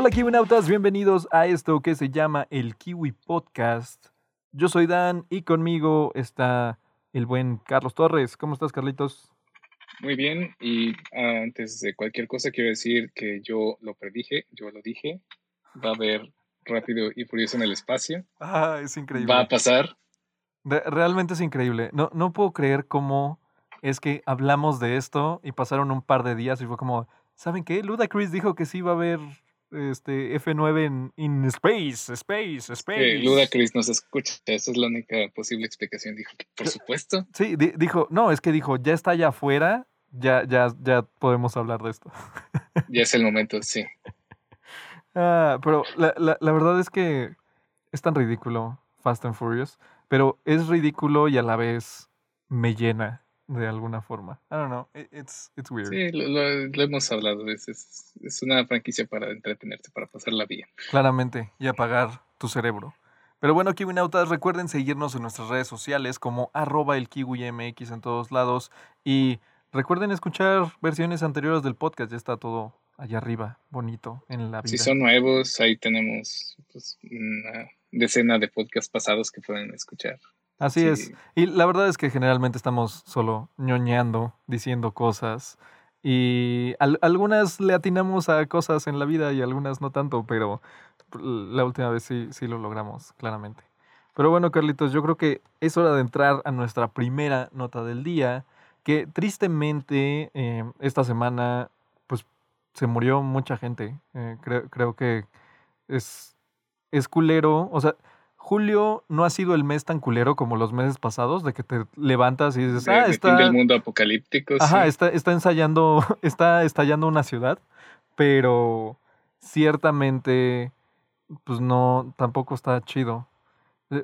Hola Kiwinautas, bienvenidos a esto que se llama el Kiwi Podcast. Yo soy Dan y conmigo está el buen Carlos Torres. ¿Cómo estás, Carlitos? Muy bien, y antes de cualquier cosa quiero decir que yo lo predije, yo lo dije, va a haber rápido y furioso en el espacio. Ah, es increíble. Va a pasar. realmente es increíble. No, no puedo creer cómo es que hablamos de esto y pasaron un par de días y fue como, ¿saben qué? Ludacris dijo que sí va a haber este F9 en in space, space, space. Sí, Ludacris nos escucha, esa es la única posible explicación. Dijo, por supuesto. Sí, dijo, no, es que dijo, ya está allá afuera, ya, ya, ya podemos hablar de esto. Ya es el momento, sí. Ah, pero la, la, la verdad es que es tan ridículo Fast and Furious, pero es ridículo y a la vez me llena de alguna forma. I don't know, it's, it's weird. Sí, lo, hemos hablado, es, es, es, una franquicia para entretenerse, para pasarla bien. Claramente, y apagar tu cerebro. Pero bueno, KiwiNautas, recuerden seguirnos en nuestras redes sociales como arroba el KiwiMX en todos lados y recuerden escuchar versiones anteriores del podcast, ya está todo allá arriba, bonito en la vida. Si son nuevos, ahí tenemos pues, una decena de podcasts pasados que pueden escuchar. Así es. Y la verdad es que generalmente estamos solo ñoñando, diciendo cosas. Y algunas le atinamos a cosas en la vida y algunas no tanto, pero la última vez sí, sí lo logramos, claramente. Pero bueno, Carlitos, yo creo que es hora de entrar a nuestra primera nota del día, que tristemente eh, esta semana pues se murió mucha gente. Eh, creo, creo que es, es culero. O sea, julio no ha sido el mes tan culero como los meses pasados, de que te levantas y dices, ah, está. del mundo apocalíptico. Ajá, está, está ensayando, está estallando una ciudad, pero ciertamente, pues no, tampoco está chido. Eh,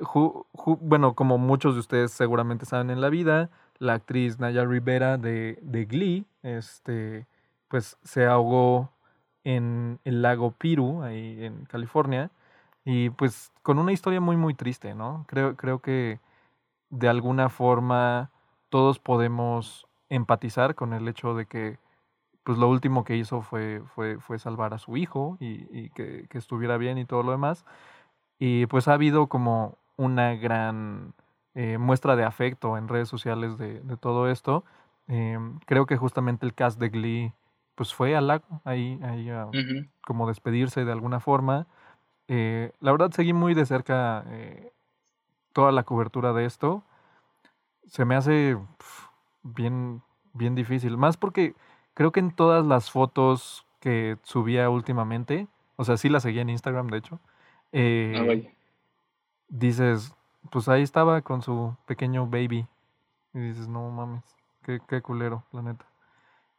bueno, como muchos de ustedes seguramente saben en la vida, la actriz Naya Rivera de, de Glee, este, pues se ahogó en el lago Piru, ahí en California y pues con una historia muy, muy triste, ¿no? Creo, creo que de alguna forma todos podemos empatizar con el hecho de que pues lo último que hizo fue, fue, fue salvar a su hijo y, que, estuviera bien y todo lo demás. Y pues ha habido como una gran eh, muestra de afecto en redes sociales de, todo esto. Em, creo que justamente el cast de Glee pues fue al lago ahí, ahí a, como despedirse de alguna forma. Eh, la verdad seguí muy de cerca eh, toda la cobertura de esto. Se me hace bien, bien difícil. Más porque creo que en todas las fotos que subía últimamente, o sea, sí la seguía en Instagram, de hecho, ah, eh, dices, pues ahí estaba con su pequeño baby. Y dices, no mames, qué, qué culero, la neta.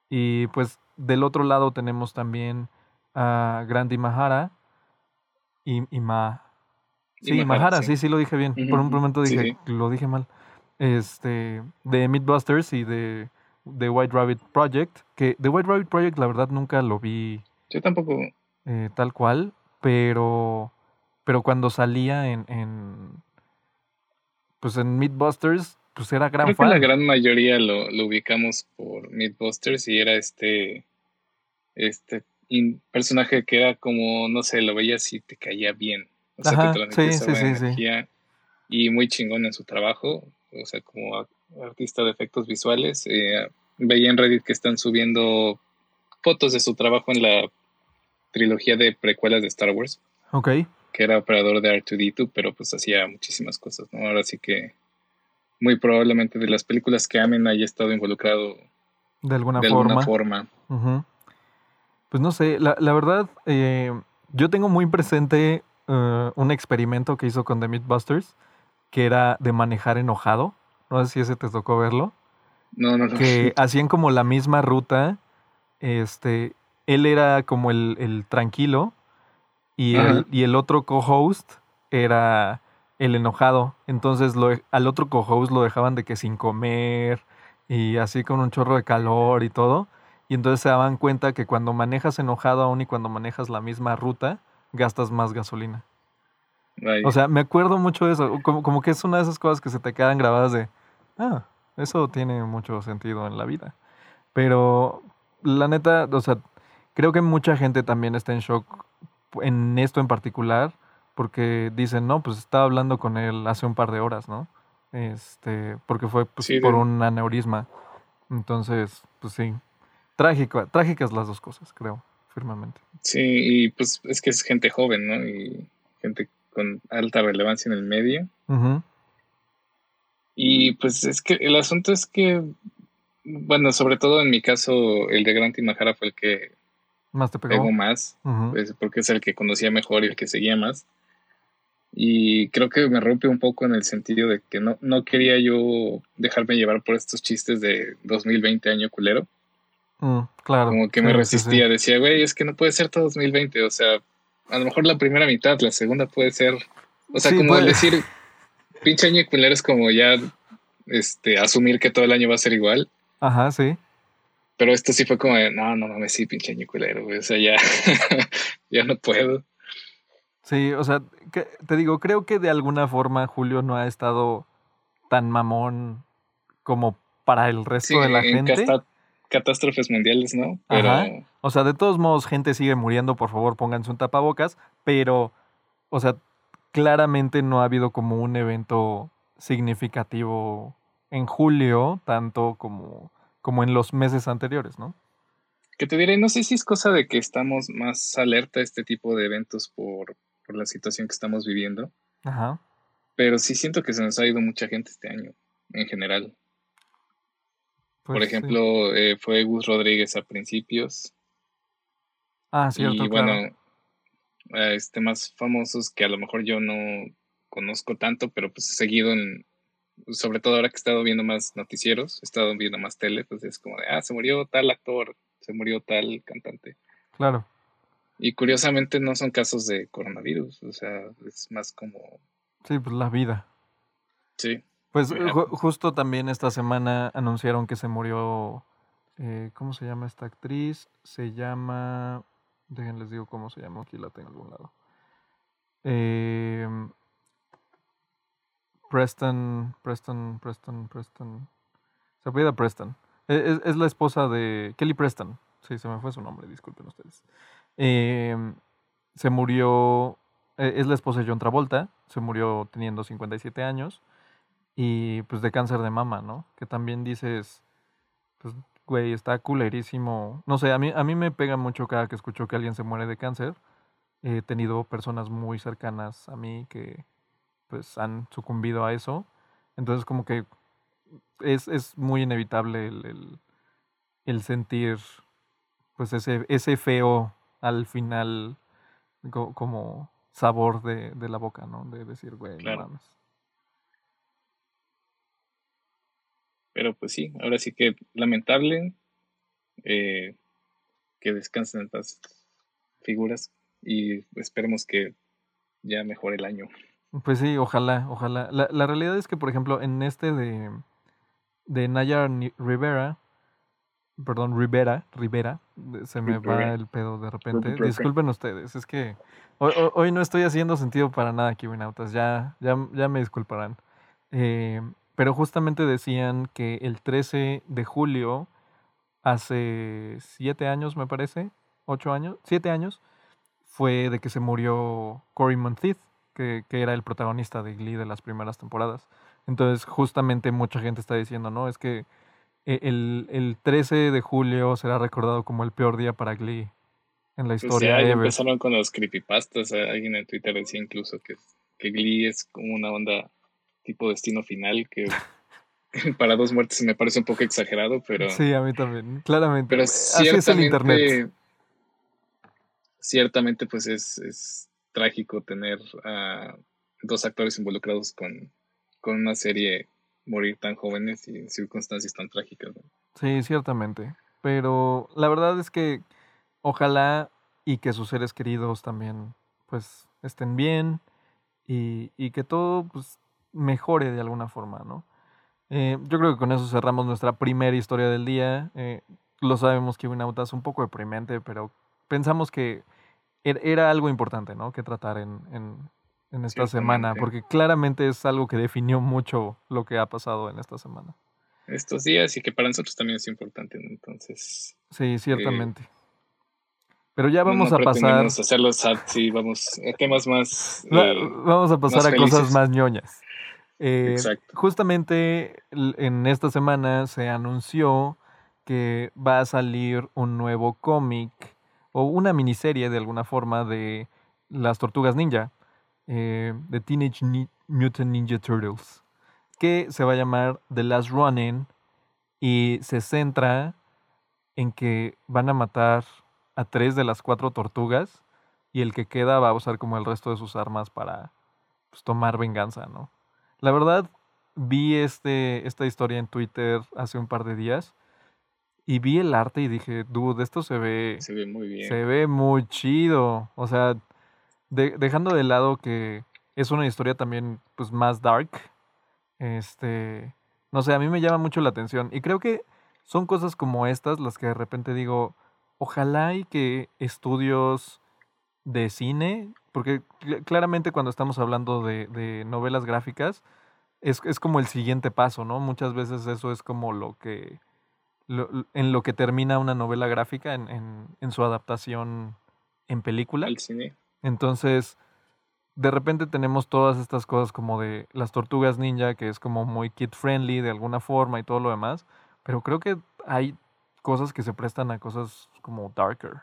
Y pues del otro lado tenemos también a Grandi Mahara, y, y Ma. Sí, Mahara, sí. sí, lo dije bien. Por un momento dije, lo dije mal. Este, de Mythbusters y de The White Rabbit Project, que The White Rabbit Project la verdad nunca lo vi. Yo tampoco. Eh, tal cual, pero pero cuando salía en, en pues en Mythbusters, pues era gran Creo Que la gran mayoría lo, lo ubicamos por Mythbusters y era este este un personaje que era como, no sé, lo veías y te caía bien. O sea, que te sí, sí, energía y muy chingón en su trabajo. O sea, como artista de efectos visuales. Eh, veía en Reddit que están subiendo fotos de su trabajo en la trilogía de precuelas de Star Wars. Ok. Que era operador de R2D2, pero pues hacía muchísimas cosas, ¿no? Ahora sí que muy probablemente de las películas que amen haya estado involucrado de alguna de forma. Alguna forma. Pues no sé, la, la verdad, eh, yo tengo muy presente eh, un experimento que hizo con The Mythbusters, que era de manejar enojado. No sé si ese te tocó verlo. No, no, no. Que hacían como la misma ruta. Este, él era como el, el tranquilo y el, y el otro co-host era el enojado. Entonces lo, al otro co-host lo dejaban de que sin comer y así con un chorro de calor y todo. Y entonces se daban cuenta que cuando manejas enojado aún y cuando manejas la misma ruta, gastas más gasolina. O sea, me acuerdo mucho de eso. Como, como, que es una de esas cosas que se te quedan grabadas de, ah, eso tiene mucho sentido en la vida. Pero la neta, o sea, creo que mucha gente también está en shock en esto en particular, porque dicen, no, pues estaba hablando con él hace un par de horas, ¿no? Este, porque fue pues, por un aneurisma. Entonces, pues sí, trágico, trágicas las dos cosas, creo, firmemente. Sí, y pues es que es gente joven, ¿no? Y gente con alta relevancia en el medio. Y pues es que el asunto es que, bueno, sobre todo en mi caso, el de Grant Mahara fue el que más te pegó, más, pues, porque es el que conocía mejor y el que seguía más. Y creo que me rompe un poco en el sentido de que no, no quería yo dejarme llevar por estos chistes de 2020 año culero. Mm, claro. Como que me resistía, decía, güey, es que no puede ser todo 2020, o sea, a lo mejor la primera mitad, la segunda puede ser, o sea, como decir, pinche año culero es como ya este, asumir que todo el año va a ser igual. Ajá, sí. Pero esto sí fue como de, no, no mames, sí, pinche año culero, güey. O sea, ya, ya no puedo. Sí, o sea, te digo, creo que de alguna forma Julio no ha estado tan mamón como para el resto de la gente. Catástrofes mundiales, ¿no? Pero... O sea, de todos modos, gente sigue muriendo, por favor, pónganse un tapabocas, pero, o sea, claramente no ha habido como un evento significativo en julio, tanto como, como en los meses anteriores, ¿no? Que te diré, no sé si es cosa de que estamos más alerta a este tipo de eventos por, la situación que estamos viviendo. Ajá. Pero sí siento que se nos ha ido mucha gente este año, en general. Por pues ejemplo, eh, fue Gus Rodríguez a principios. Ah, cierto. Y bueno, este, más famosos que a lo mejor yo no conozco tanto, pero pues he seguido en, sobre todo ahora que he estado viendo más noticieros, he estado viendo más tele, pues es como de, ah, se murió tal actor, se murió tal cantante. Claro. Y curiosamente no son casos de coronavirus, o sea, es más como... Sí, pues la vida. Sí. Pues justo también esta semana anunciaron que se murió, eh, ¿cómo se llama esta actriz? Se llama, déjenles digo cómo se llama, aquí la tengo en algún lado. Eh, Preston, Preston, Preston, Preston. Se apellida Preston. E, es, la esposa de Kelly Preston. Sí, se me fue su nombre, disculpen ustedes. Em, se murió, e, es la esposa de John Travolta, se murió teniendo 57 años y pues de cáncer de mama, ¿no? Que también dices, pues, güey, está culerísimo. No sé, a mí, a mí me pega mucho cada que escucho que alguien se muere de cáncer. He tenido personas muy cercanas a mí que pues han sucumbido a eso. Entonces como que es, es muy inevitable el, el, sentir pues ese, ese feo al final como sabor de, de, la boca, ¿no? De decir, güey, no Pero pues sí, ahora sí que lamentable eh, que descansen en paz figuras y esperemos que ya mejore el año. Pues sí, ojalá, ojalá. La, la realidad es que, por ejemplo, en este de, de Nayar Rivera, perdón, Rivera, Rivera, se me va el pedo de repente. Disculpen ustedes, es que hoy, hoy, no estoy haciendo sentido para nada, Kibinautas, ya, ya, ya me disculparán. Eh, pero justamente decían que el 13 de julio, hace siete años, me parece, ocho años, siete años, fue de que se murió Cory Monteith que, era el protagonista de Glee de las primeras temporadas. Entonces, justamente mucha gente está diciendo, ¿no? Es que e, el, el 13 de julio será recordado como el peor día para Glee en la pues historia. ya empezaron con los creepypastas. Eh, alguien en Twitter decía incluso que, que Glee es como una onda tipo destino final que para dos muertes me parece un poco exagerado, pero... Sí, a mí también, claramente. Pero Así es el internet. Ciertamente, pues es trágico tener a dos actores involucrados con, una serie morir tan jóvenes y en circunstancias tan trágicas. Sí, ciertamente. Pero la verdad es que ojalá y que sus seres queridos también pues estén bien y, que todo pues mejore de alguna forma, ¿no? Eh, yo creo que con eso cerramos nuestra primera historia del día. Eh, lo sabemos que un auto es un poco deprimente, pero pensamos que Er, era algo importante, ¿no? Que tratar en, en, esta semana, porque claramente es algo que definió mucho lo que ha pasado en esta semana. Estos días y que para nosotros también es importante, entonces. Sí, ciertamente. Pero ya vamos a pasar. Vamos a hacerlo sad, sí, vamos a temas más. Eh, vamos a pasar a cosas más ñoñas. Eh, justamente en esta semana se anunció que va a salir un nuevo cómic o una miniserie de alguna forma de las tortugas ninja, eh, de Teenage Mutant Ninja Turtles, que se va a llamar The Last Running y se centra en que van a matar a tres de las cuatro tortugas y el que queda va a usar como el resto de sus armas para pues, tomar venganza, ¿no? La verdad, vi este, esta historia en Twitter hace un par de días y vi el arte y dije, dude, esto se ve... Se ve muy bien. Se ve muy chido. O sea, dejando de lado que es una historia también pues más dark. Este, no sé, a mí me llama mucho la atención y creo que son cosas como estas las que de repente digo, ojalá y que estudios de cine, porque claramente cuando estamos hablando de, novelas gráficas, es, es, como el siguiente paso, ¿no? Muchas veces eso es como lo que, en lo que termina una novela gráfica en, en, su adaptación en película. Al cine. Entonces, de repente tenemos todas estas cosas como de las tortugas ninja, que es como muy kid friendly de alguna forma y todo lo demás, pero creo que hay cosas que se prestan a cosas como darker,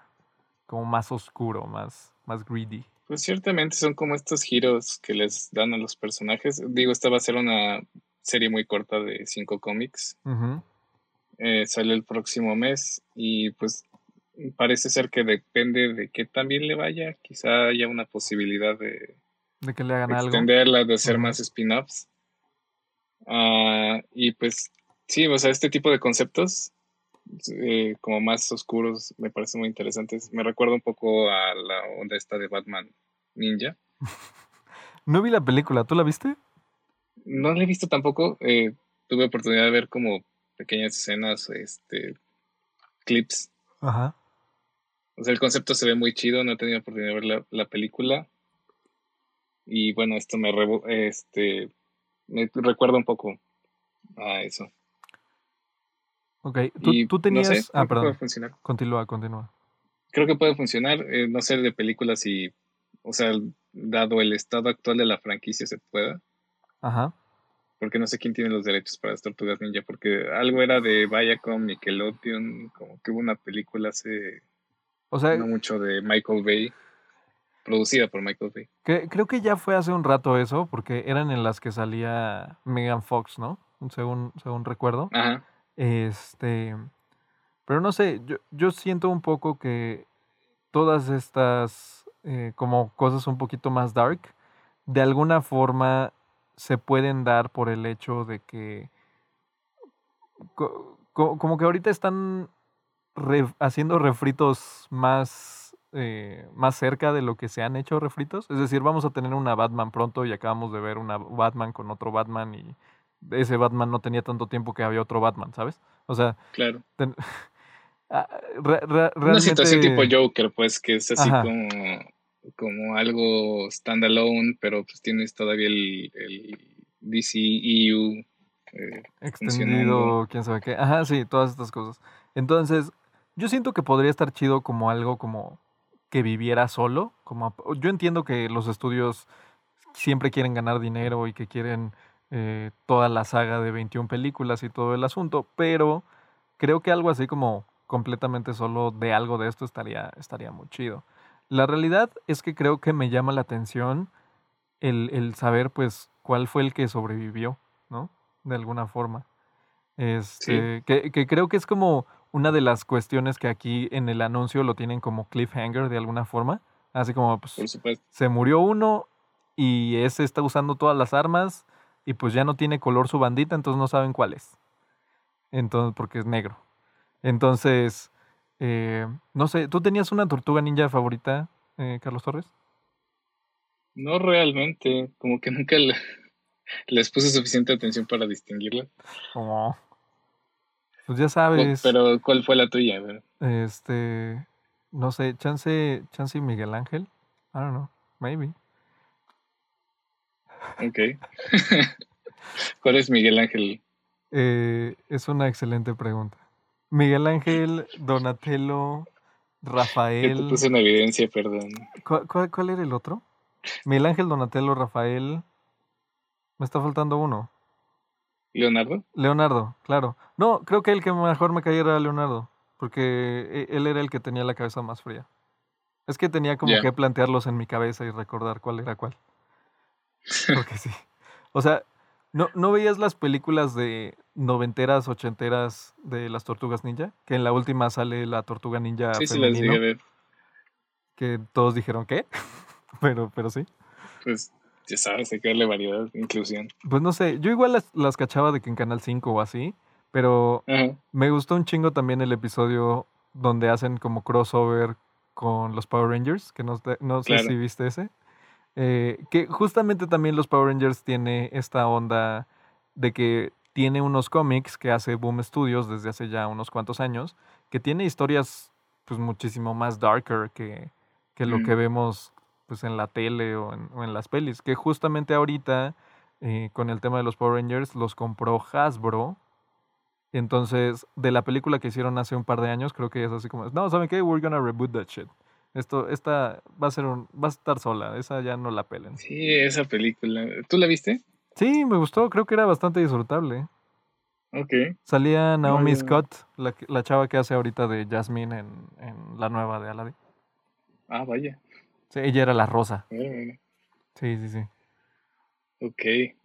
como más oscuro, más, más greedy. Pues ciertamente son como estos giros que les dan a los personajes. Digo, esta va a ser una serie muy corta de cinco cómics. Eh, sale el próximo mes y pues parece ser que depende de que también le vaya. Quizá haya una posibilidad de, de que le hagan extenderla, de hacer más spin-offs. Ah, y pues sí, o sea, este tipo de conceptos eh, como más oscuros me parecen muy interesantes. Me recuerda un poco a la onda esta de Batman Ninja. no vi la película, ¿tú la viste? No la he visto tampoco. Eh, tuve oportunidad de ver como pequeñas escenas, este, clips. Ajá. O sea, el concepto se ve muy chido, no he tenido oportunidad de ver la, película. Y bueno, esto me, este, me recuerda un poco a eso. Ok, tú, tenías... ah, perdón. Puede funcionar. Continúa, continúa. Creo que puede funcionar, eh, no sé de películas y, o sea, dado el estado actual de la franquicia se pueda. Ajá. Porque no sé quién tiene los derechos para las Tortugas Ninja, porque algo era de Viacom, Nickelodeon, como que hubo una película hace... O sea... No mucho de Michael Bay producida por Michael Bay. creo que ya fue hace un rato eso, porque eran en las que salía Megan Fox, ¿no? Según, según recuerdo. Ajá. Este, pero no sé, yo, yo siento un poco que todas estas eh, como cosas un poquito más dark, de alguna forma se pueden dar por el hecho de que como que ahorita están haciendo refritos más, eh, más cerca de lo que se han hecho refritos. Es decir, vamos a tener una Batman pronto y acabamos de ver una Batman con otro Batman y ese Batman no tenía tanto tiempo que había otro Batman, ¿sabes? O sea, claro. Ah, Una situación tipo Joker, pues, que es así como, como algo standalone, pero pues tienes todavía el, el DCEU eh, extendido, quién sabe qué. Ajá, sí, todas estas cosas. Entonces, yo siento que podría estar chido como algo como que viviera solo. Como, yo entiendo que los estudios siempre quieren ganar dinero y que quieren eh, toda la saga de 21 películas y todo el asunto, pero creo que algo así como completamente solo de algo de esto estaría, estaría muy chido. La realidad es que creo que me llama la atención el, saber pues cuál fue el que sobrevivió, ¿no? De alguna forma. Este, que, que, creo que es como una de las cuestiones que aquí en el anuncio lo tienen como cliffhanger de alguna forma. Así como, pues, se murió uno y ese está usando todas las armas y pues ya no tiene color su bandita, entonces no saben cuál es. Entonces, porque es negro. Entonces, eh, no sé, ¿tú tenías una tortuga ninja favorita, eh, Carlos Torres? No realmente, como que nunca les puse suficiente atención para distinguirla. Oh. Pues ya sabes. Pero, ¿cuál fue la tuya? Este, no sé, chance, chance Miguel Ángel. I don't know, maybe. Ok. ¿Cuál es Miguel Ángel? Eh, es una excelente pregunta. Miguel Ángel, Donatello, Rafael. te puse en evidencia, perdón. ¿Cuál, cuál, era el otro? Miguel Ángel Donatello, Rafael. Me está faltando uno. ¿Leonardo? Leonardo, claro. No, creo que el que mejor me caía era Leonardo. Porque e, él era el que tenía la cabeza más fría. Es que tenía como que plantearlos en mi cabeza y recordar cuál era cuál. Porque sí. O sea, ¿no, ¿no veías las películas de noventeras, ochenteras de las tortugas ninja? Que en la última sale la tortuga ninja sí, femenino. Sí, ver. Que todos dijeron, ¿qué? pero, pero sí. Pues ya sabes, hay que darle variedad, inclusión. Pues no sé, yo igual las, las cachaba de que en Canal 5 o así, pero me gustó un chingo también el episodio donde hacen como crossover con los Power Rangers, que no, no sé si viste ese. Eh, que justamente también los Power Rangers tiene esta onda de que tiene unos cómics que hace Boom Studios desde hace ya unos cuantos años, que tiene historias pues muchísimo más darker que, que lo que vemos pues en la tele o en, o en las pelis, que justamente ahorita eh, con el tema de los Power Rangers los compró Hasbro entonces, de la película que hicieron hace un par de años, creo que es así como, no, ¿saben qué? We're gonna reboot that shit. Esto, esta va a ser un, va a estar sola, esa ya no la pelen. Sí, esa película. ¿Tú la viste? Sí, me gustó, creo que era bastante disfrutable. Ok. Salía Naomi Scott, la, la, chava que hace ahorita de Jasmine en, en la nueva de Aladdin. Ah, vaya. Sí, ella era la rosa. Sí, sí, sí. Ok.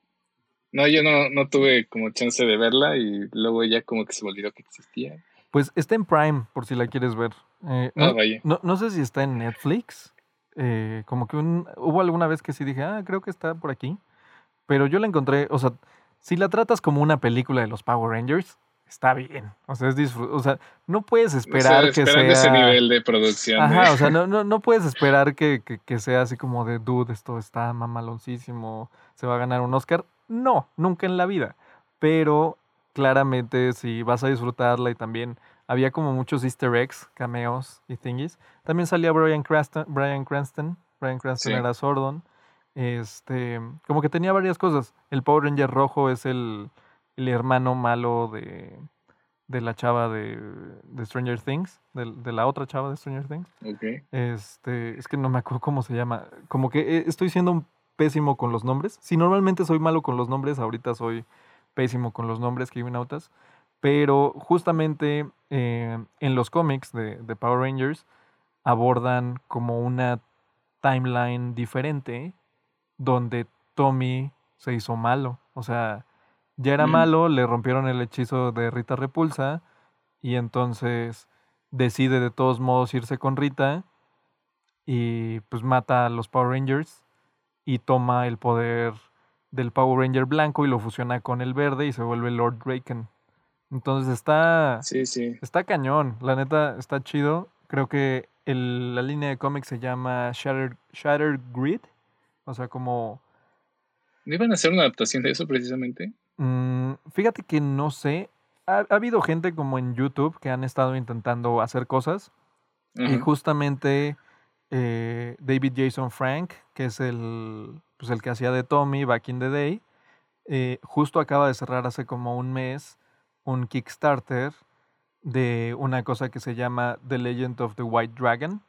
No, yo no, no tuve como chance de verla y luego ya como que se me olvidó que existía. Pues está en Prime, por si la quieres ver. Eh, ah, no, No, sé si está en Netflix. Eh, como que hubo alguna vez que sí dije, ah, creo que está por aquí. Pero yo la encontré, o sea, si la tratas como una película de los Power Rangers, está bien. O sea, es o sea, no puedes esperar que sea. ese nivel de producción. Ajá, o sea, no, no, no puedes esperar que, que, que, sea así como de dude, esto está mamaloncísimo, se va a ganar un Oscar. No, nunca en la vida. Pero claramente si vas a disfrutarla y también había como muchos easter eggs, cameos y thingies. También salía Brian Cranston, Brian Cranston, Brian Cranston era Sordon. Este, como que tenía varias cosas. El Power Ranger rojo es el, el hermano malo de, de la chava de, de Stranger Things, de, de, la otra chava de Stranger Things. Okay. Este, es que no me acuerdo cómo se llama. Como que eh, estoy siendo un pésimo con los nombres. Si normalmente soy malo con los nombres, ahorita soy pésimo con los nombres que autas. Pero justamente eh, en los cómics de, Power Rangers abordan como una timeline diferente donde Tommy se hizo malo. O sea, ya era mm. malo, le rompieron el hechizo de Rita Repulsa y entonces decide de todos modos irse con Rita y pues mata a los Power Rangers y toma el poder del Power Ranger blanco y lo fusiona con el verde y se vuelve Lord Draken. Entonces está. Sí, sí. Está cañón. La neta está chido. Creo que la línea de cómics se llama Shattered, Grid. O sea, como. ¿No iban a hacer una adaptación de eso precisamente? Mm, fíjate que no sé. Ha, habido gente como en YouTube que han estado intentando hacer cosas. Y justamente eh, David Jason Frank, que es el, pues el que hacía de Tommy back in the day, eh, justo acaba de cerrar hace como un mes un Kickstarter de una cosa que se llama The Legend of the White Dragon.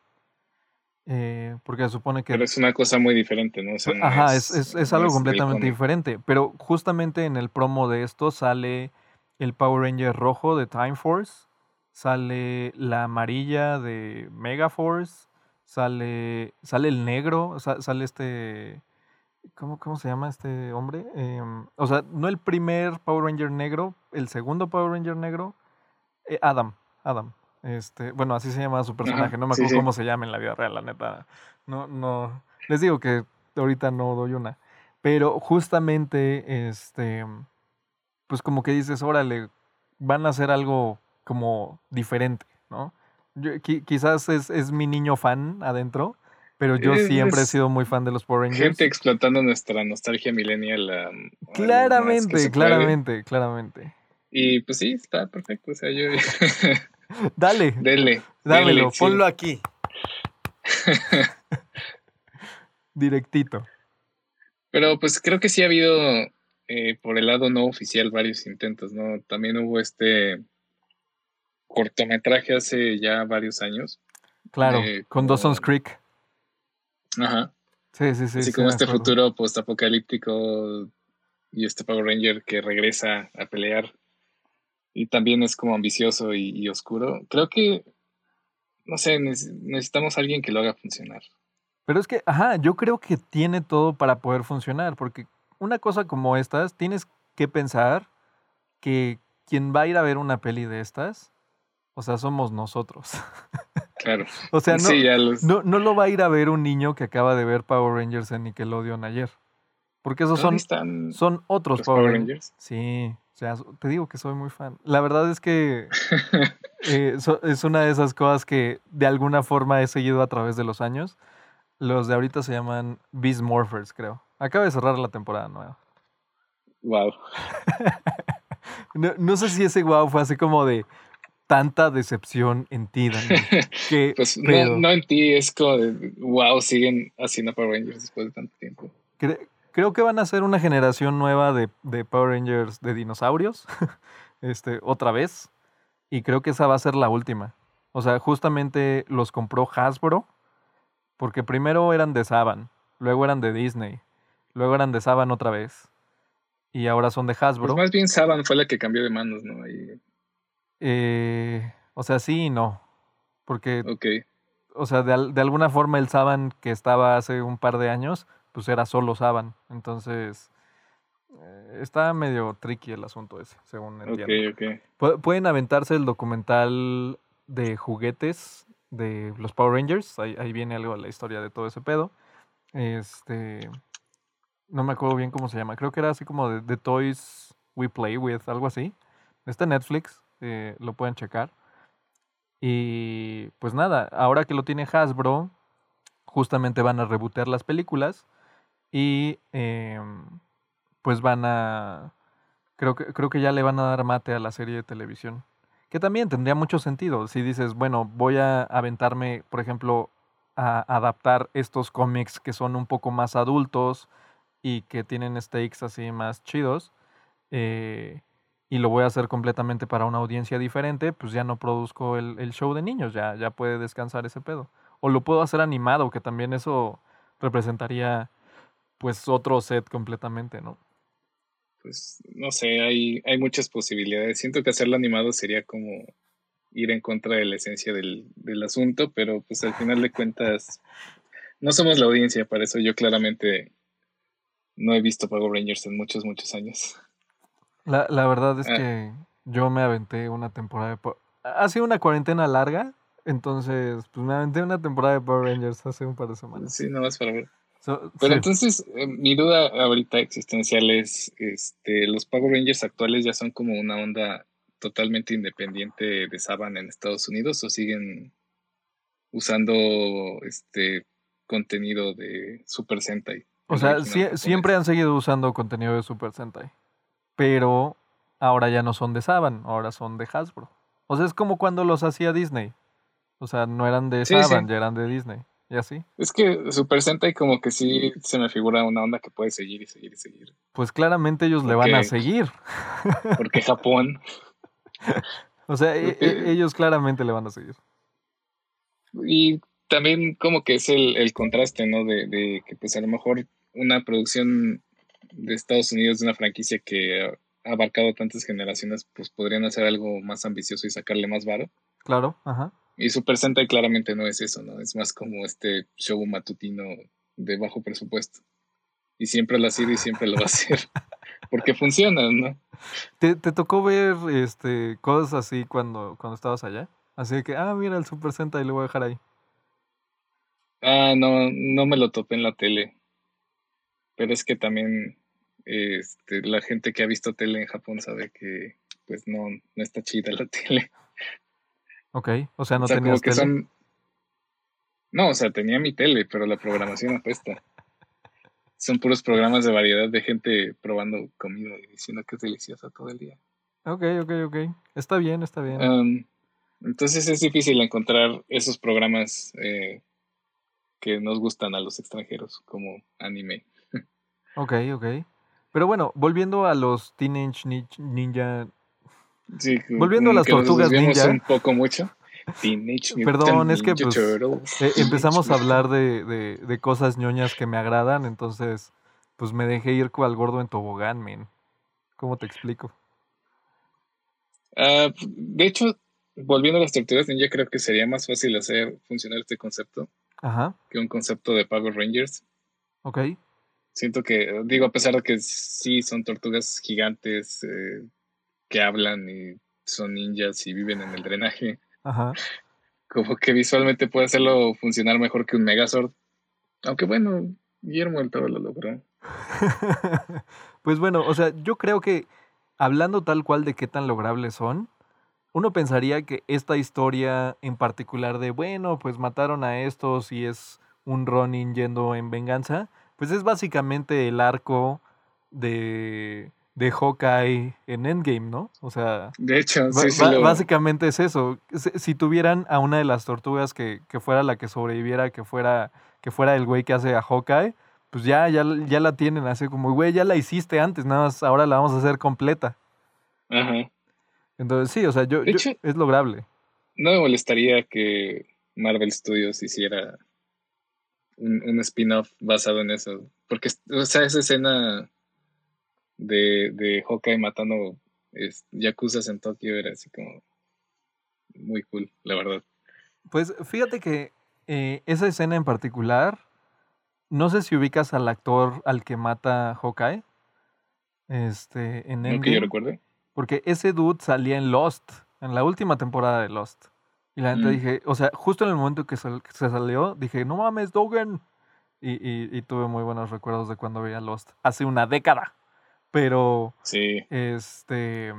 Eh, porque se supone que... Pero es una cosa muy diferente, ¿no? ajá, es, es, es, algo completamente diferente. Pero justamente en el promo de esto sale el Power Ranger rojo de Time Force, sale la amarilla de Mega Force, Sale, sale el negro, sale este... ¿Cómo, ¿Cómo se llama este hombre? Em, o sea, no el primer Power Ranger negro, el segundo Power Ranger negro, eh, Adam, Adam. Este, bueno, así se llama su personaje, no me acuerdo cómo se llama en la vida real, la neta. No, no, les digo que ahorita no doy una. Pero justamente, este, pues como que dices, órale, van a hacer algo como diferente, ¿no? quizás es, mi niño fan adentro, pero yo siempre he sido muy fan de los Power Rangers. Gente explotando nuestra nostalgia millennial. claramente, claramente, claramente. Y pues sí, está perfecto. O sea, yo. Dale. Dele. Dámelo, ponlo aquí. Directito. Pero pues creo que sí ha habido eh, por el lado no oficial varios intentos, ¿no? También hubo este cortometraje hace ya varios años Claro, con Dawson's Creek. Ajá. Sí, sí, sí. Así como este futuro post-apocalíptico y este Power Ranger que regresa a pelear y también es como ambicioso y, oscuro. Creo que, no sé, necesitamos a alguien que lo haga funcionar. Pero es que, ajá, yo creo que tiene todo para poder funcionar, porque una cosa como estas, tienes que pensar que quien va a ir a ver una peli de estas, o sea, somos nosotros. Claro. o sea, no, no, lo va a ir a ver un niño que acaba de ver Power Rangers en Nickelodeon ayer. Porque esos son, son otros Power, Rangers. Sí, o sea, te digo que soy muy fan. La verdad es que eh, es una de esas cosas que de alguna forma he seguido a través de los años. Los de ahorita se llaman Beast Morphers, creo. Acaba de cerrar la temporada nueva. Wow. no, sé si ese wow fue así como de tanta decepción en ti, Daniel. Pues no, en ti, es como de wow, siguen haciendo Power Rangers después de tanto tiempo. creo que van a ser una generación nueva de, de Power Rangers de dinosaurios. este, otra vez. Y creo que esa va a ser la última. O sea, justamente los compró Hasbro. Porque primero eran de Saban, luego eran de Disney, luego eran de Saban otra vez y ahora son de Hasbro. Pues más bien Saban fue la que cambió de manos, ¿no? Eh, o sea, sí y no. Porque, o sea, de, de, alguna forma el Saban que estaba hace un par de años, pues era solo Saban. Entonces, eh, está medio tricky el asunto ese, según entiendo. Pueden aventarse el documental de juguetes de los Power Rangers. Ahí, ahí viene algo de la historia de todo ese pedo. Este no me acuerdo bien cómo se llama. Creo que era así como de, The Toys We Play With, algo así. Está en Netflix, eh, lo pueden checar. Y pues nada, ahora que lo tiene Hasbro, justamente van a rebootear las películas y em, pues van a... Creo que, creo que ya le van a dar mate a la serie de televisión. Que también tendría mucho sentido si dices, bueno, voy a aventarme, por ejemplo, a adaptar estos cómics que son un poco más adultos, y que tienen stakes así más chidos, eh, y lo voy a hacer completamente para una audiencia diferente, pues ya no produzco el, show de niños, ya, ya puede descansar ese pedo. O lo puedo hacer animado, que también eso representaría pues otro set completamente, ¿no? Pues no sé, hay, hay muchas posibilidades. Siento que hacerlo animado sería como ir en contra de la esencia del, del asunto, pero pues al final de cuentas no somos la audiencia, para eso yo claramente no he visto Power Rangers en muchos, muchos años. La, la verdad es ah. que yo me aventé una temporada de... Ha sido una cuarentena larga, entonces pues me aventé una temporada de Power Rangers hace un par de semanas. Sí, nada más para ver. Pero entonces, eh, mi duda ahorita existencial es, este, ¿los Power Rangers actuales ya son como una onda totalmente independiente de Saban en Estados Unidos o siguen usando este contenido de Super Sentai? O sea, siempre han seguido usando contenido de Super Sentai. Pero ahora ya no son de Saban, ahora son de Hasbro. O sea, es como cuando los hacía Disney. O sea, no eran de Saban, ya eran de Disney. ¿Y así? Es que Super Sentai como que sí se me figura una onda que puede seguir y seguir y seguir. Pues claramente ellos le van a seguir. Porque Japón. o sea, e, e, ellos claramente le van a seguir. Y también como que es el, el contraste, ¿no? De, de, que pues a lo mejor una producción de Estados Unidos de una franquicia que ha abarcado tantas generaciones, pues podrían hacer algo más ambicioso y sacarle más varo. Claro, ajá. Y Super Sentai claramente no es eso, ¿no? Es más como este show matutino de bajo presupuesto. Y siempre lo ha sido y siempre lo va a ser. Porque funciona, ¿no? ¿Te, ¿Te, tocó ver este, cosas así cuando, cuando estabas allá? Así que, ah, mira el Super Sentai, lo voy a dejar ahí. Ah, no, no me lo topé en la tele pero es que también este, la gente que ha visto tele en Japón sabe que pues no, no está chida la tele. Ok, o sea, no o que Son... No, o sea, tenía mi tele, pero la programación apesta. Son puros programas de variedad de gente probando comida y diciendo que es deliciosa todo el día. Ok, ok, ok. Está bien, está bien. Um, entonces es difícil encontrar esos programas eh, que nos gustan a los extranjeros, como anime. Ok, ok. Pero bueno, volviendo a los Teenage Ninja. Sí, volviendo a las tortugas ninja. un poco mucho. Perdón, es que pues, eh, empezamos a hablar de, de, cosas ñoñas que me agradan, entonces pues me dejé ir cual gordo en tobogán, men. ¿Cómo te explico? Ah, de hecho, volviendo a las tortugas ninja, creo que sería más fácil hacer funcionar este concepto que un concepto de Power Rangers. Ok. Siento que, digo, a pesar de que sí son tortugas gigantes eh, que hablan y son ninjas y viven en el drenaje. Ajá. Como que visualmente puede hacerlo funcionar mejor que un Megazord. Aunque bueno, Guillermo del Toro lo logró. pues bueno, o sea, yo creo que hablando tal cual de qué tan logrables son, uno pensaría que esta historia en particular de, bueno, pues mataron a estos y es un Ronin yendo en venganza, pues es básicamente el arco de, de Hawkeye en Endgame, ¿no? O sea, de hecho, básicamente es eso. Si, tuvieran a una de las tortugas que, que, fuera la que sobreviviera, que fuera, que fuera el güey que hace a Hawkeye, pues ya, ya, ya la tienen así como, güey, ya la hiciste antes, nada más ahora la vamos a hacer completa. Ajá. Entonces, sí, o sea, yo, es lograble. No me molestaría que Marvel Studios hiciera un, un spin-off basado en eso. Porque, o sea, esa escena de, de Hawkeye matando es, yakuzas en Tokio era así como muy cool, la verdad. Pues fíjate que eh, esa escena en particular, no sé si ubicas al actor al que mata Hawkeye. Este, en el que yo recuerde. Porque ese dude salía en Lost, en la última temporada de Lost. Y la mm. dije, o sea, justo en el momento que, se salió, dije, no mames, Dogen. Y, y, tuve muy buenos recuerdos de cuando veía Lost. Hace una década. Pero. Sí. Este.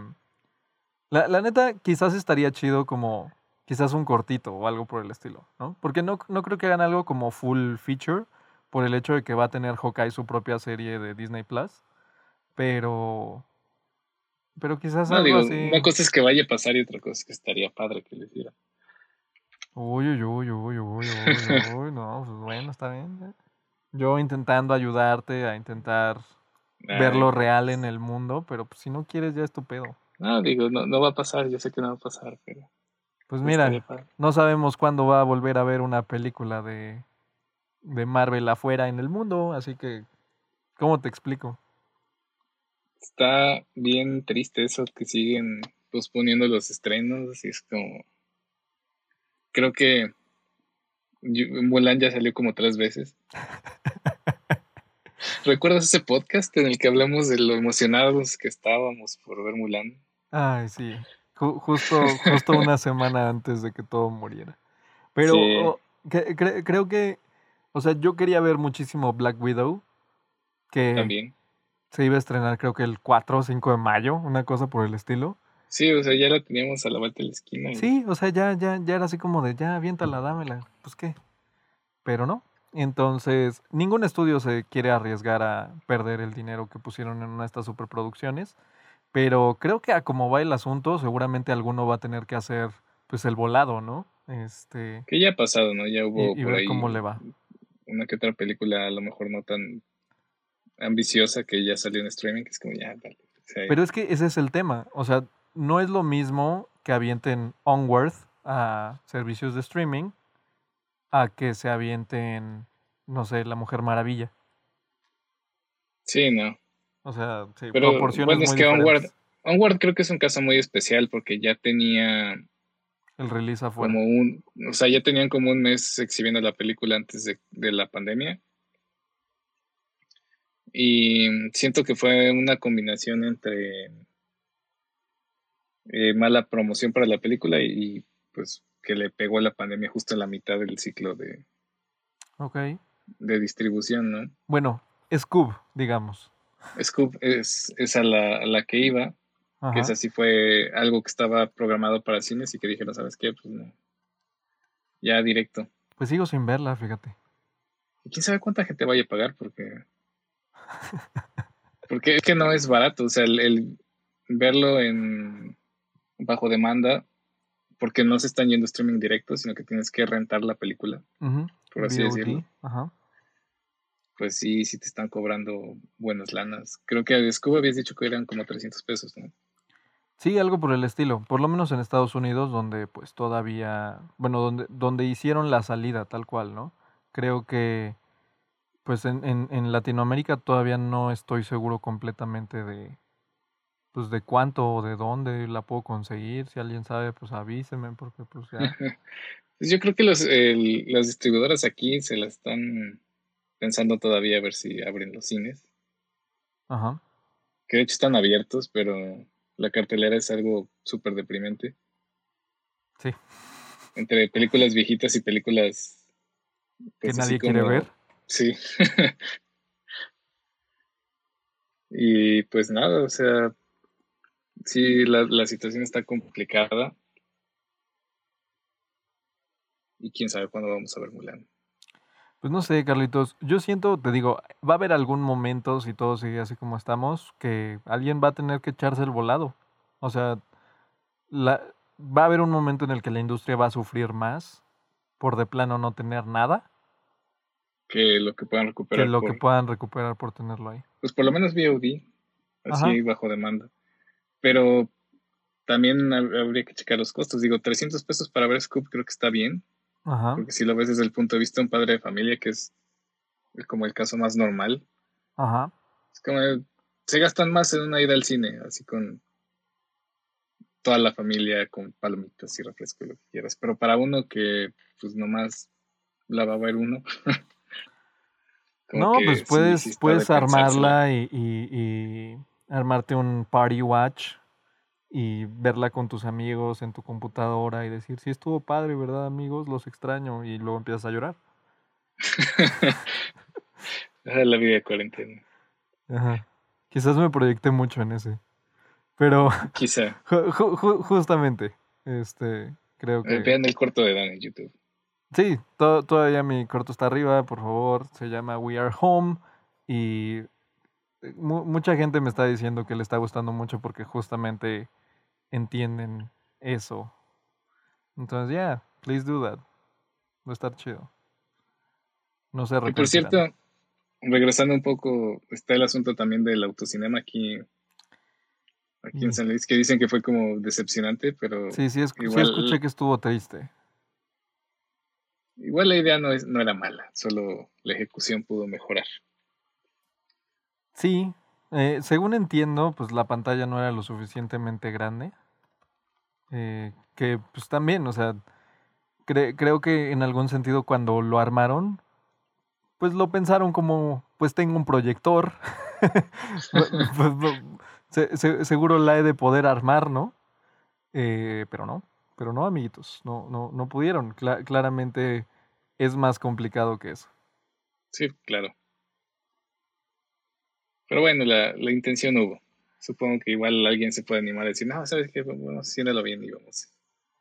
La, la, neta, quizás estaría chido como. Quizás un cortito o algo por el estilo, ¿no? Porque no, no creo que hagan algo como full feature. Por el hecho de que va a tener Hawkeye su propia serie de Disney Plus. Pero. Pero quizás algo así. Una cosa es que vaya a pasar y otra cosa es que estaría padre que le hiciera. Uy, uy, uy, uy, uy, uy, uy, no, pues bueno, está bien. ¿eh? Yo intentando ayudarte a intentar verlo real en el mundo, pero pues si no quieres ya es tu pedo. No, digo, no, no va a pasar, yo sé que no va a pasar, pero... Pues mira, no sabemos cuándo va a volver a ver una película de, de Marvel afuera en el mundo, así que, ¿cómo te explico? Está bien triste eso que siguen posponiendo los estrenos y es como... Creo que Mulan ya salió como tres veces. ¿Recuerdas ese podcast en el que hablamos de lo emocionados que estábamos por ver Mulan? Ay, sí. justo, justo una semana antes de que todo muriera. Pero creo que, o sea, yo quería ver muchísimo Black Widow. Que También. se iba a estrenar creo que el 4 o 5 de mayo, una cosa por el estilo. Sí, o sea, ya la teníamos a la vuelta de la esquina. Sí, o sea, ya, ya, ya era así como de, ya, aviéntala, dámela. Pues qué. Pero no. Entonces, ningún estudio se quiere arriesgar a perder el dinero que pusieron en una de estas superproducciones, pero creo que a como va el asunto, seguramente alguno va a tener que hacer pues el volado, ¿no? Este que ya ha pasado, ¿no? Ya hubo y, ver cómo le va. Una que otra película a lo mejor no tan ambiciosa que ya salió en streaming, que es como ya Pero es que ese es el tema, o sea, no es lo mismo que avienten Onward a servicios de streaming a que se avienten, no sé, La Mujer Maravilla. Sí, no. O sea, sí, Pero, proporciones bueno, es que Onward, Onward creo que es un caso muy especial porque ya tenía el release afuera. Como un, o sea, ya tenían como un mes exhibiendo la película antes de, la pandemia. Y siento que fue una combinación entre eh, mala promoción para la película y, pues que le pegó la pandemia justo en la mitad del ciclo de, okay. de distribución, ¿no? Bueno, Scoob, digamos. Scoob es, es a, la, la que iba, que esa sí fue algo que estaba programado para cines y que dijeron, ¿sabes qué? Pues no. Ya directo. Pues sigo sin verla, fíjate. ¿Y quién sabe cuánta gente vaya a pagar? Porque. porque es que no es barato. O sea, el verlo en bajo demanda porque no se están yendo streaming directo, sino que tienes que rentar la película, por así decirlo. Pues sí, sí te están cobrando buenas lanas. Creo que a Descubo habías dicho que eran como 300 pesos, ¿no? Sí, algo por el estilo. Por lo menos en Estados Unidos, donde pues todavía, bueno, donde, donde hicieron la salida tal cual, ¿no? Creo que pues en, en, en Latinoamérica todavía no estoy seguro completamente de, pues de cuánto o de dónde la puedo conseguir. Si alguien sabe, pues avíseme, porque pues ya. pues yo creo que los, las distribuidoras aquí se la están pensando todavía a ver si abren los cines. Ajá. Que de hecho están abiertos, pero la cartelera es algo súper deprimente. Sí. Entre películas viejitas y películas... Pues, que nadie quiere ver. Sí. y pues nada, o sea, sí, la, la situación está complicada. Y quién sabe cuándo vamos a ver Mulan. Pues no sé, Carlitos. Yo siento, te digo, va a haber algún momento, si todo sigue así como estamos, que alguien va a tener que echarse el volado. O sea, la, va a haber un momento en el que la industria va a sufrir más por de plano no tener nada. Que lo que puedan recuperar. Que lo que puedan recuperar por tenerlo ahí. Pues por lo menos VOD, así bajo demanda. Pero también habría que checar los costos. Digo, 300 pesos para ver Scoop creo que está bien. Ajá. Porque si lo ves desde el punto de vista de un padre de familia, que es como el caso más normal. Ajá. Es como, se gastan más en una ida al cine, así con toda la familia con palomitas y refresco, lo que quieras. Pero para uno que, pues nomás la va a ver uno. no, pues puedes, puedes armarla y, y armarte un party watch y verla con tus amigos en tu computadora y decir, sí estuvo padre, ¿verdad amigos? Los extraño y luego empiezas a llorar. la vida de cuarentena. Ajá. Quizás me proyecté mucho en ese. Pero... Quizá. justamente, este, creo que... Vean el corto de Dan en YouTube. Sí, todavía mi corto está arriba, por favor. Se llama We Are Home y mucha gente me está diciendo que le está gustando mucho porque justamente entienden eso. Entonces, ya, yeah, please do that. Va a estar chido. No sé. Y por cierto, regresando un poco, está el asunto también del autocinema aquí, aquí en mm. San Luis, que dicen que fue como decepcionante, pero... Sí, sí, igual, escuché que estuvo triste. Igual la idea no, es, no era mala, solo la ejecución pudo mejorar. Sí, eh, según entiendo, pues la pantalla no era lo suficientemente grande. Eh, que pues también, o sea, creo que en algún sentido cuando lo armaron, pues lo pensaron como, pues tengo un proyector, pues, seguro la he de poder armar, ¿no? Eh, pero no, pero no, amiguitos, no, no, no pudieron. claramente es más complicado que eso. Sí, claro. Pero bueno, la, la intención hubo supongo que igual alguien se puede animar a decir, no, ¿sabes qué? Bueno, lo bien y vamos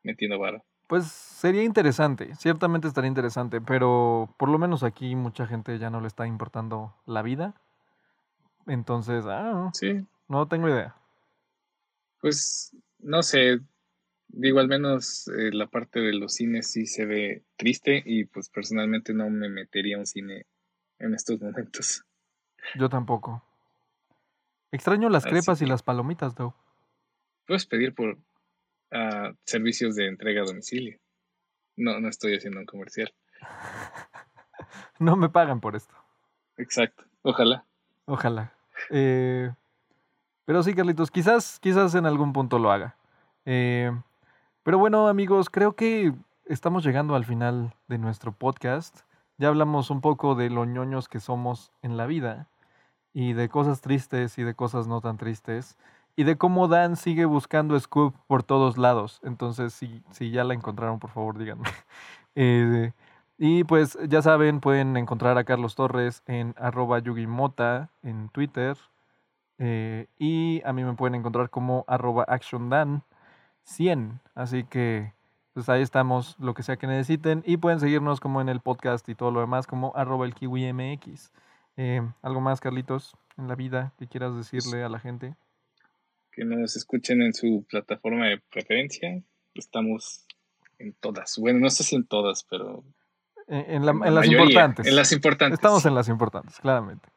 metiendo vara. Pues sería interesante, ciertamente estaría interesante, pero por lo menos aquí mucha gente ya no le está importando la vida. Entonces, ah, sí. no tengo idea. Pues no sé, digo, al menos eh, la parte de los cines sí se ve triste y pues personalmente no me metería a un cine en estos momentos. Yo tampoco. Extraño las crepas y las palomitas, though. Puedes pedir por uh, servicios de entrega a domicilio. No, no estoy haciendo un comercial. no me pagan por esto. Exacto. Ojalá. Ojalá. Eh, pero sí, Carlitos, quizás, quizás en algún punto lo haga. Eh, pero bueno, amigos, creo que estamos llegando al final de nuestro podcast. Ya hablamos un poco de lo ñoños que somos en la vida y de cosas tristes y de cosas no tan tristes y de cómo Dan sigue buscando Scoop por todos lados. Entonces, si, si ya la encontraron, por favor, díganme. Eh, y pues ya saben, pueden encontrar a Carlos Torres en arroba yugimota en Twitter. Eh, y a mí me pueden encontrar como arroba actiondan100. Así que pues ahí estamos, lo que sea que necesiten. Y pueden seguirnos como en el podcast y todo lo demás como arroba el. Eh, ¿Algo más, Carlitos, en la vida que quieras decirle a la gente? Que nos escuchen en su plataforma de preferencia. Estamos en todas. Bueno, no sé si en todas, pero. En, las importantes. En las importantes. Estamos en las importantes, claramente.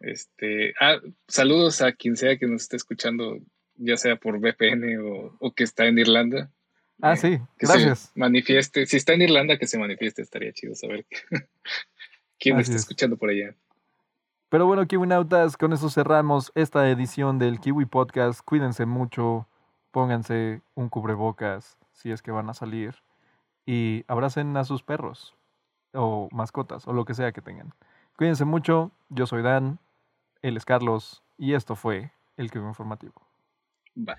Este, ah, saludos a quien sea que nos esté escuchando ya sea por VPN o, que está en Irlanda. Ah, eh, sí, gracias. manifieste. Si está en Irlanda, que se manifieste, estaría chido saber quién me está escuchando por allá. Pero bueno, Kiwinautas, con eso cerramos esta edición del Kiwi Podcast. Cuídense mucho, pónganse un cubrebocas si es que van a salir y abracen a sus perros o mascotas o lo que sea que tengan. Cuídense mucho, yo soy Dan, él es Carlos y esto fue el Kiwi Informativo. Bye.